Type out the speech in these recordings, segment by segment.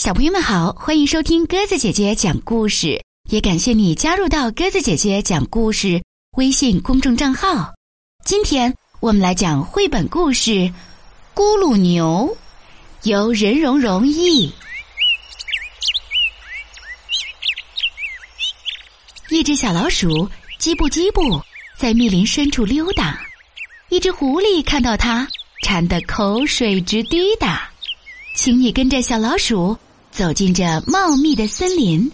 小朋友们好，欢迎收听鸽子姐姐讲故事，也感谢你加入到鸽子姐姐讲故事微信公众账号。今天我们来讲绘本故事《咕噜牛》，由任蓉蓉译。一只小老鼠叽不叽不在密林深处溜达，一只狐狸看到它，馋得口水直滴答。请你跟着小老鼠走进这茂密的森林，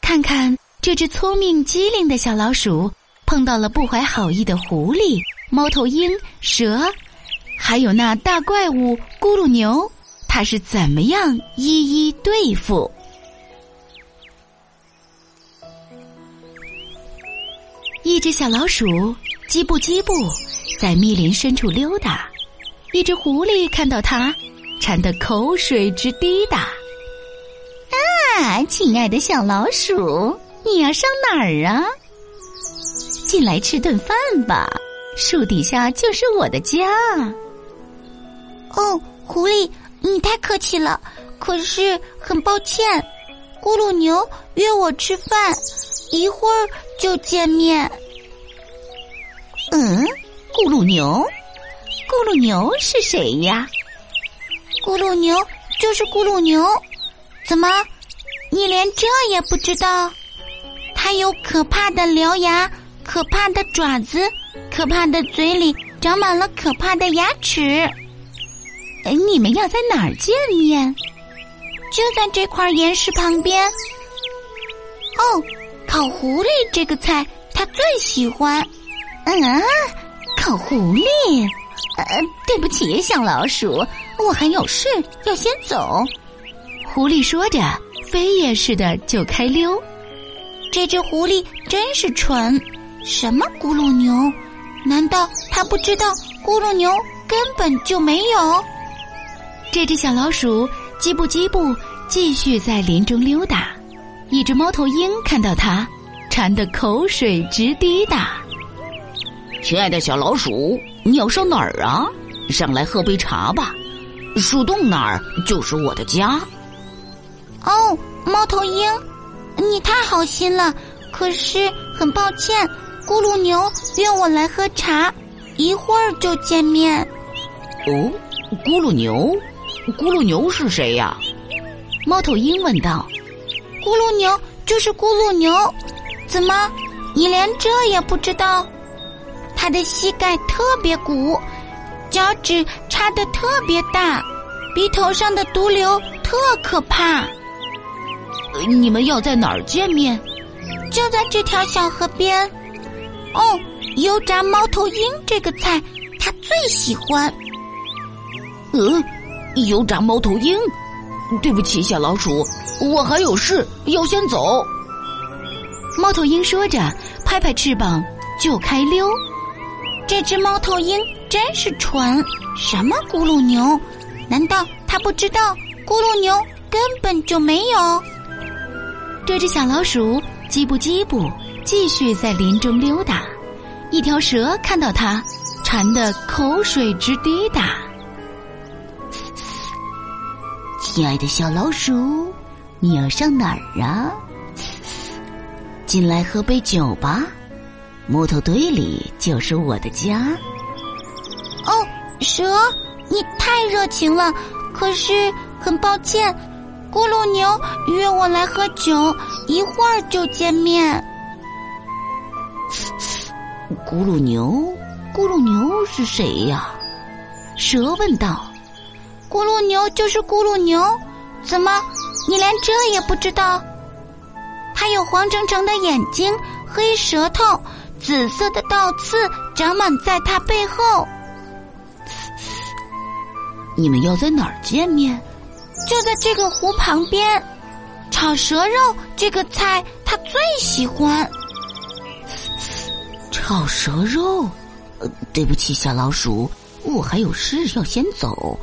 看看这只聪明机灵的小老鼠碰到了不怀好意的狐狸、猫头鹰、蛇，还有那大怪物咕噜牛，它是怎么样一一对付？一只小老鼠叽不叽不在密林深处溜达，一只狐狸看到它。馋得口水直滴答。啊，亲爱的小老鼠，你要上哪儿啊？进来吃顿饭吧，树底下就是我的家。哦，狐狸，你太客气了。可是很抱歉，咕噜牛约我吃饭，一会儿就见面。嗯，咕噜牛，咕噜牛是谁呀？咕噜牛就是咕噜牛，怎么，你连这也不知道？它有可怕的獠牙，可怕的爪子，可怕的嘴里长满了可怕的牙齿。你们要在哪儿见面？就在这块岩石旁边。哦，烤狐狸这个菜他最喜欢。嗯，烤狐狸。呃，对不起，小老鼠，我还有事要先走。狐狸说着，飞也似的就开溜。这只狐狸真是蠢，什么咕噜牛？难道它不知道咕噜牛根本就没有？这只小老鼠叽不叽不继续在林中溜达。一只猫头鹰看到它，馋得口水直滴答。亲爱的小老鼠。你要上哪儿啊？上来喝杯茶吧。树洞那儿就是我的家。哦，猫头鹰，你太好心了。可是很抱歉，咕噜牛约我来喝茶，一会儿就见面。哦，咕噜牛，咕噜牛是谁呀？猫头鹰问道。咕噜牛就是咕噜牛，怎么，你连这也不知道？他的膝盖特别鼓，脚趾插的特别大，鼻头上的毒瘤特可怕。你们要在哪儿见面？就在这条小河边。哦，油炸猫头鹰这个菜他最喜欢。嗯，油炸猫头鹰。对不起，小老鼠，我还有事要先走。猫头鹰说着，拍拍翅膀就开溜。这只猫头鹰真是蠢，什么咕噜牛？难道它不知道咕噜牛根本就没有？这只小老鼠叽不叽不继续在林中溜达，一条蛇看到它，馋得口水直滴答。亲爱的小老鼠，你要上哪儿啊？进来喝杯酒吧。木头堆里就是我的家。哦，蛇，你太热情了。可是很抱歉，咕噜牛约我来喝酒，一会儿就见面。咕噜牛，咕噜牛是谁呀？蛇问道。咕噜牛就是咕噜牛，怎么，你连这也不知道？它有黄澄澄的眼睛，黑舌头。紫色的倒刺长满在它背后。你们要在哪儿见面？就在这个湖旁边。炒蛇肉这个菜他最喜欢。炒蛇肉？呃，对不起，小老鼠，我还有事要先走。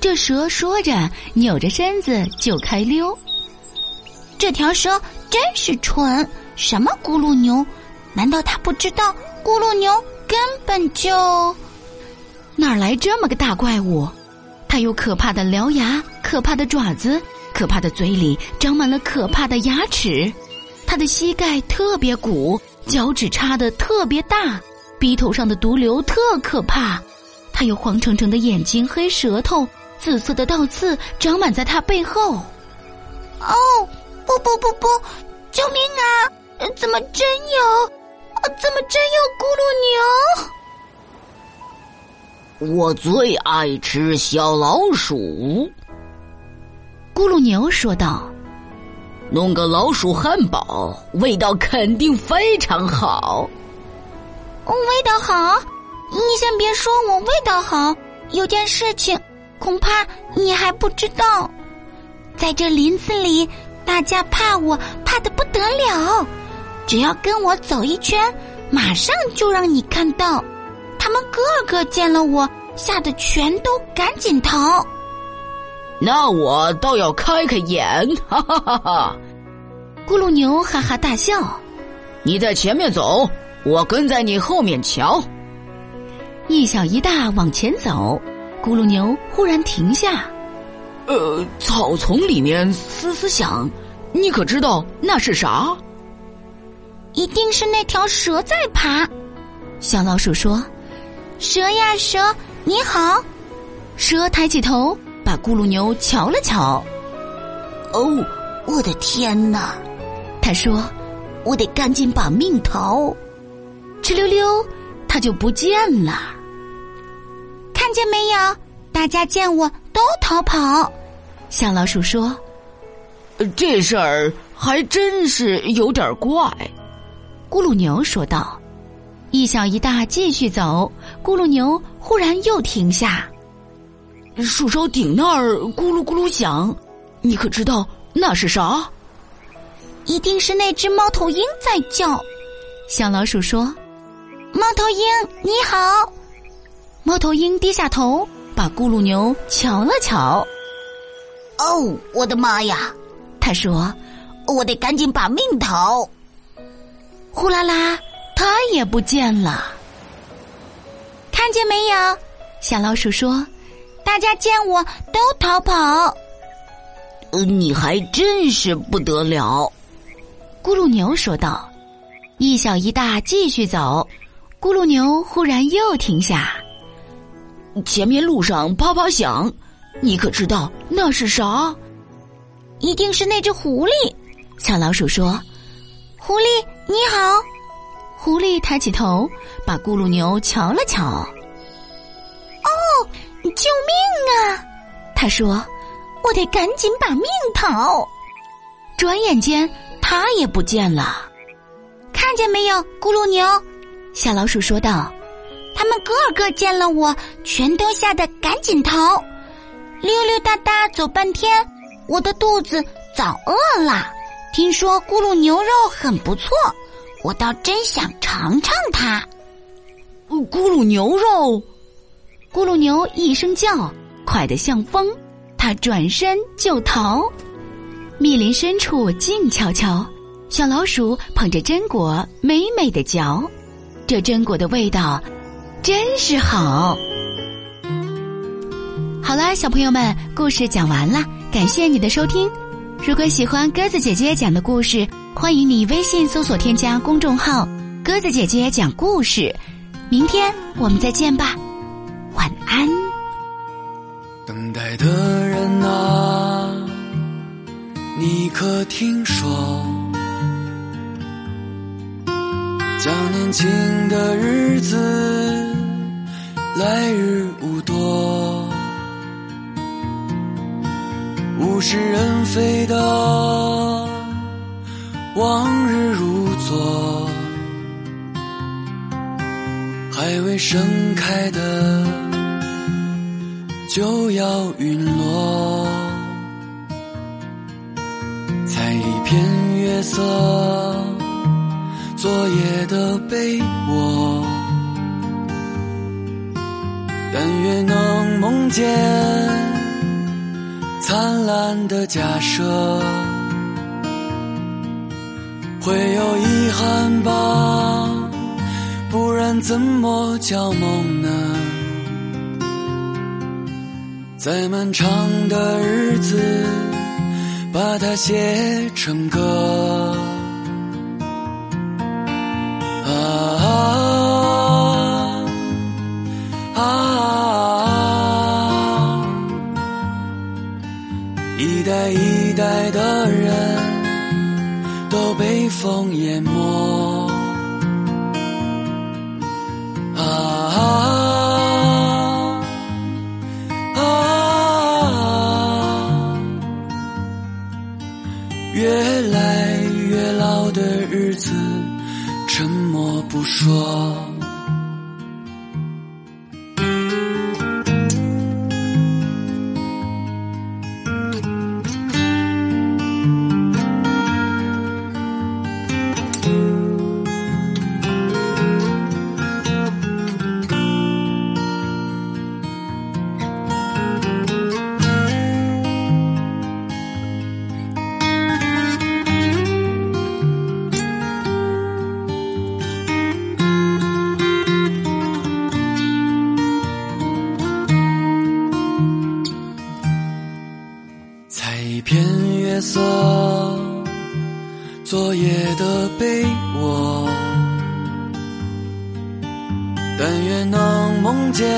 这蛇说着，扭着身子就开溜。这条蛇真是蠢，什么咕噜牛？难道他不知道咕噜牛根本就哪来这么个大怪物？它有可怕的獠牙，可怕的爪子，可怕的嘴里长满了可怕的牙齿，它的膝盖特别鼓，脚趾插的特别大，鼻头上的毒瘤特可怕。它有黄澄澄的眼睛，黑舌头，紫色的倒刺长满在它背后。哦，不不不不，救命啊！怎么真有？怎么真有咕噜牛？我最爱吃小老鼠，咕噜牛说道：“弄个老鼠汉堡，味道肯定非常好。味道好？你先别说我味道好，有件事情恐怕你还不知道，在这林子里，大家怕我怕的不得了，只要跟我走一圈，马上就让你看到。”他们个个见了我，吓得全都赶紧逃。那我倒要开开眼，哈哈哈哈！咕噜牛哈哈大笑。你在前面走，我跟在你后面瞧。一小一大往前走，咕噜牛忽然停下。呃，草丛里面嘶嘶响，你可知道那是啥？一定是那条蛇在爬。小老鼠说。蛇呀蛇，你好！蛇抬起头，把咕噜牛瞧了瞧。哦，我的天哪！他说：“我得赶紧把命逃。”哧溜溜，他就不见了。看见没有？大家见我都逃跑。小老鼠说：“这事儿还真是有点怪。”咕噜牛说道。一小一大继续走，咕噜牛忽然又停下。树梢顶那儿咕噜咕噜响，你可知道那是啥？一定是那只猫头鹰在叫。小老鼠说：“猫头鹰你好。”猫头鹰低下头，把咕噜牛瞧了瞧。哦，我的妈呀！他说：“我得赶紧把命逃。”呼啦啦。它也不见了，看见没有？小老鼠说：“大家见我都逃跑。”呃，你还真是不得了。”咕噜牛说道。一小一大继续走，咕噜牛忽然又停下。前面路上啪啪响，你可知道那是啥？一定是那只狐狸。小老鼠说：“狐狸你好。”狐狸抬起头，把咕噜牛瞧了瞧。“哦，救命啊！”他说，“我得赶紧把命逃。”转眼间，他也不见了。看见没有，咕噜牛？小老鼠说道：“他们个个见了我，全都吓得赶紧逃。溜溜达达走半天，我的肚子早饿了。听说咕噜牛肉很不错。”我倒真想尝尝它，咕噜牛肉，咕噜牛一声叫，快得像风，它转身就逃。密林深处静悄悄，小老鼠捧着榛果美美的嚼，这榛果的味道真是好。好啦，小朋友们，故事讲完了，感谢你的收听。如果喜欢鸽子姐姐讲的故事。欢迎你微信搜索添加公众号“鸽子姐姐讲故事”，明天我们再见吧，晚安。等待的人啊，你可听说，将年轻的日子来日无多，物是人非的。往日如昨，还未盛开的就要陨落。采一片月色，昨夜的被窝，但愿能梦见灿烂的假设。会有遗憾吧，不然怎么叫梦呢？再漫长的日子把它写成歌。啊啊风淹没。啊啊！越来越老的日子。沉默不说，梦见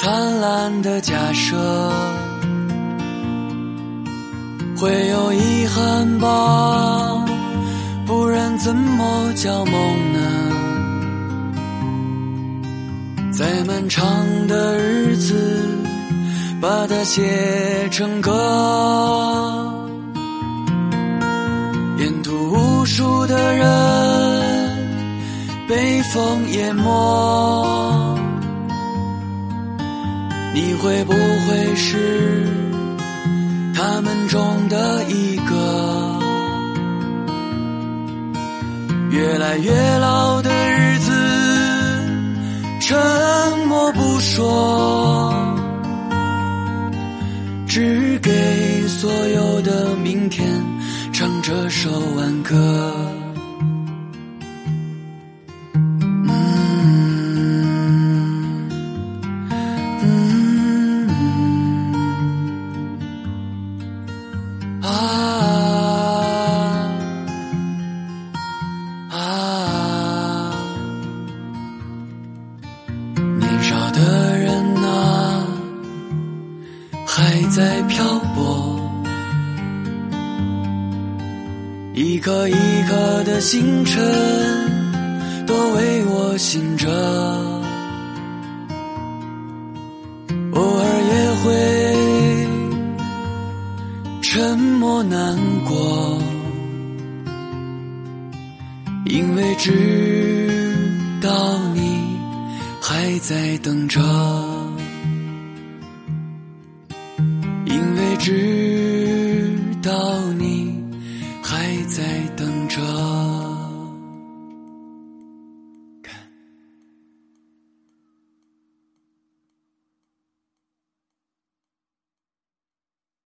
灿烂的假设，会有遗憾吧，不然怎么叫梦呢？再漫长的日子。把它写成歌，沿途无数的人风淹没，你会不会是他们中的一个？越来越老的日子，沉默不说。只给所有的明天唱这首挽歌。在漂泊，一颗一颗的星辰都为我醒着，偶尔也会沉默难过，因为知道你还在等着。